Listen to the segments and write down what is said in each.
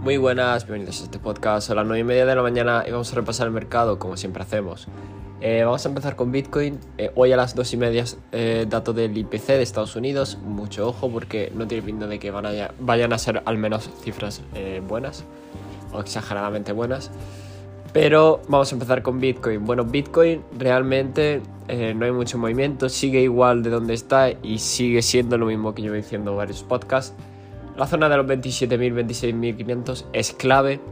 Muy buenas, bienvenidos a este podcast. A las 9 y media de la mañana y vamos a repasar el mercado como siempre hacemos. Eh, vamos a empezar con Bitcoin. Eh, hoy a las 2 y media, eh, dato del IPC de Estados Unidos. Mucho ojo porque no tiene pinta de que vayan a ser al menos cifras eh, buenas o exageradamente buenas. Pero vamos a empezar con Bitcoin. Bueno, Bitcoin realmente no hay mucho movimiento, sigue igual de donde está y sigue siendo lo mismo que yo diciendo en varios podcasts. La zona de los 27.000, 26.500 es clave.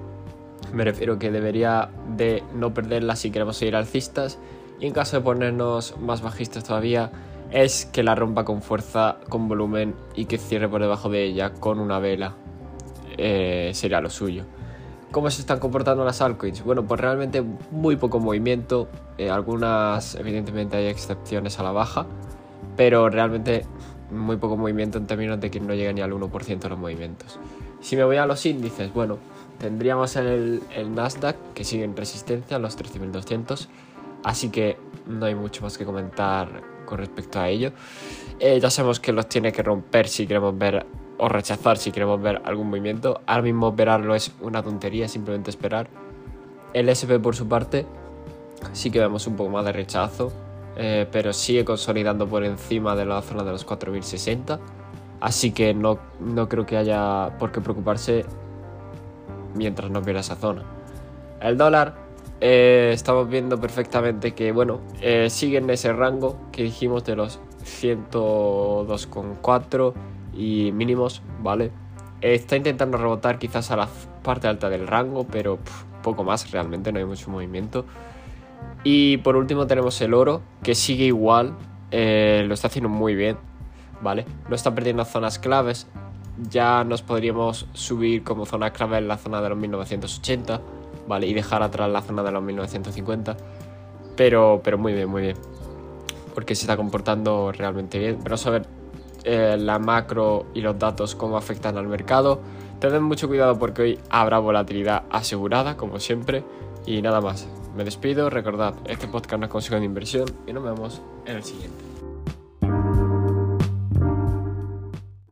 Me refiero que debería de no perderla si queremos seguir alcistas. Y en caso de ponernos más bajistas todavía, es que la rompa con fuerza, con volumen y que cierre por debajo de ella con una vela. Eh, sería lo suyo. ¿Cómo se están comportando las altcoins? Bueno, pues realmente muy poco movimiento. Eh, algunas, evidentemente, hay excepciones a la baja. Pero realmente muy poco movimiento en términos de que no llega ni al 1% de los movimientos. Si me voy a los índices, bueno, tendríamos el, el Nasdaq que sigue en resistencia a los 13.200. Así que no hay mucho más que comentar con respecto a ello. Eh, ya sabemos que los tiene que romper si queremos ver o rechazar si queremos ver algún movimiento. Ahora mismo verarlo es una tontería, simplemente esperar. El SP por su parte sí que vemos un poco más de rechazo, eh, pero sigue consolidando por encima de la zona de los 4060. Así que no, no creo que haya por qué preocuparse mientras no pierda esa zona. El dólar, eh, estamos viendo perfectamente que, bueno, eh, sigue en ese rango que dijimos de los 102,4 y mínimos, ¿vale? Está intentando rebotar quizás a la parte alta del rango, pero poco más, realmente no hay mucho movimiento. Y por último tenemos el oro, que sigue igual, eh, lo está haciendo muy bien, ¿vale? No está perdiendo zonas claves, ya nos podríamos subir como zona clave en la zona de los 1980, ¿vale? Y dejar atrás la zona de los 1950, pero, pero muy bien, muy bien, porque se está comportando realmente bien. Pero a ver eh, la macro y los datos cómo afectan al mercado. Tened mucho cuidado porque hoy habrá volatilidad asegurada, como siempre. Y nada más, me despido. Recordad, este podcast no es consejo de inversión y nos vemos en el siguiente.